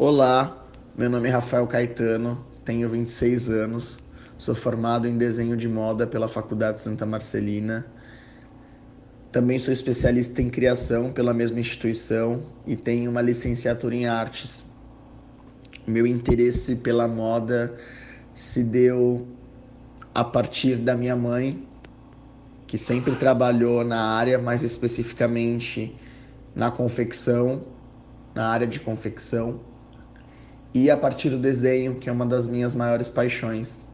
Olá, meu nome é Rafael Caetano, tenho 26 anos, sou formado em desenho de moda pela Faculdade Santa Marcelina. Também sou especialista em criação pela mesma instituição e tenho uma licenciatura em artes. Meu interesse pela moda se deu a partir da minha mãe, que sempre trabalhou na área, mais especificamente na confecção, na área de confecção e a partir do desenho, que é uma das minhas maiores paixões.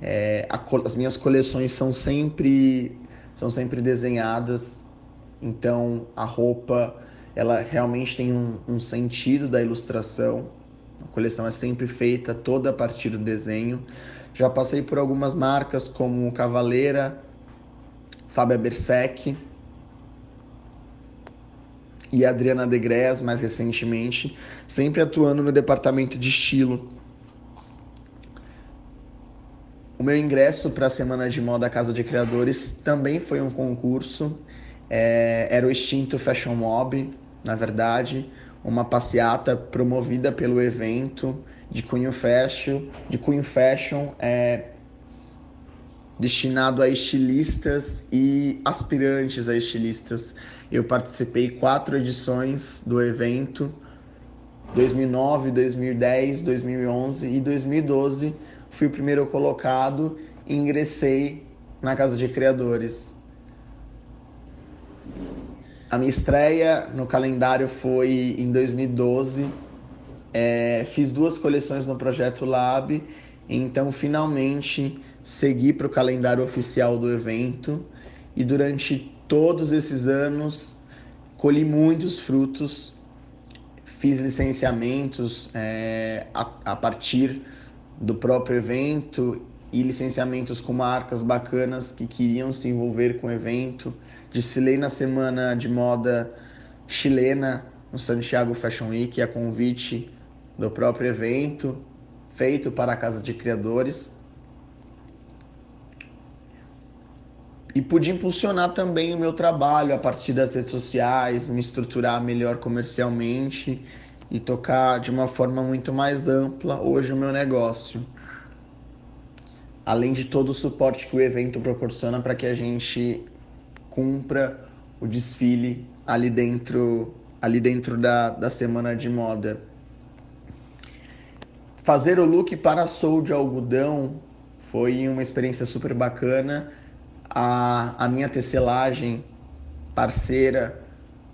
É, a, as minhas coleções são sempre são sempre desenhadas, então a roupa ela realmente tem um, um sentido da ilustração. A coleção é sempre feita toda a partir do desenho. Já passei por algumas marcas como Cavaleira, Fábia Bersec, e Adriana Degres, mais recentemente, sempre atuando no departamento de estilo. O meu ingresso para a Semana de Moda Casa de Criadores também foi um concurso. É, era o extinto Fashion Mob, na verdade, uma passeata promovida pelo evento de cunho fashion, de cunho fashion é, destinado a estilistas e aspirantes a estilistas. Eu participei quatro edições do evento, 2009, 2010, 2011 e 2012. Fui o primeiro colocado e ingressei na Casa de Criadores. A minha estreia no calendário foi em 2012. É, fiz duas coleções no projeto Lab, então finalmente segui para o calendário oficial do evento. E durante todos esses anos colhi muitos frutos, fiz licenciamentos é, a, a partir do próprio evento e licenciamentos com marcas bacanas que queriam se envolver com o evento. Desfilei na semana de moda chilena no Santiago Fashion Week a convite do próprio evento, feito para a Casa de Criadores. e pude impulsionar também o meu trabalho a partir das redes sociais, me estruturar melhor comercialmente e tocar de uma forma muito mais ampla hoje o meu negócio. Além de todo o suporte que o evento proporciona para que a gente cumpra o desfile ali dentro, ali dentro da, da semana de moda. Fazer o look para Soul de algodão foi uma experiência super bacana a, a minha tecelagem parceira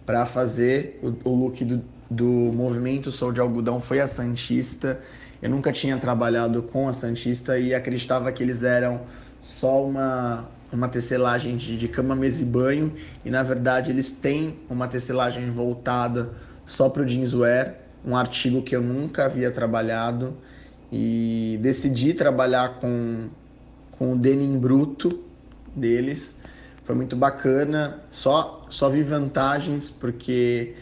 para fazer o, o look do, do movimento Sou de Algodão foi a Santista. Eu nunca tinha trabalhado com a Santista e acreditava que eles eram só uma, uma tecelagem de, de cama, mesa e banho. E na verdade eles têm uma tecelagem voltada só para o jeanswear, um artigo que eu nunca havia trabalhado. E decidi trabalhar com, com o denim bruto, deles. Foi muito bacana. Só, só vi vantagens porque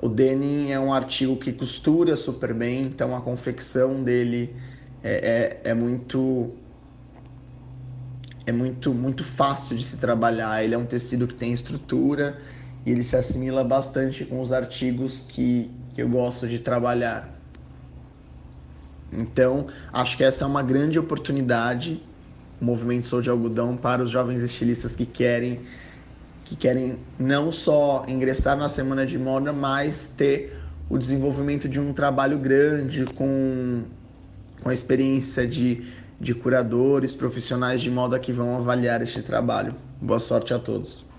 o denim é um artigo que costura super bem, então a confecção dele é, é, é muito é muito muito fácil de se trabalhar. Ele é um tecido que tem estrutura e ele se assimila bastante com os artigos que, que eu gosto de trabalhar. Então, acho que essa é uma grande oportunidade o movimento Sou de Algodão para os jovens estilistas que querem que querem não só ingressar na semana de moda, mas ter o desenvolvimento de um trabalho grande com, com a experiência de, de curadores, profissionais de moda que vão avaliar este trabalho. Boa sorte a todos.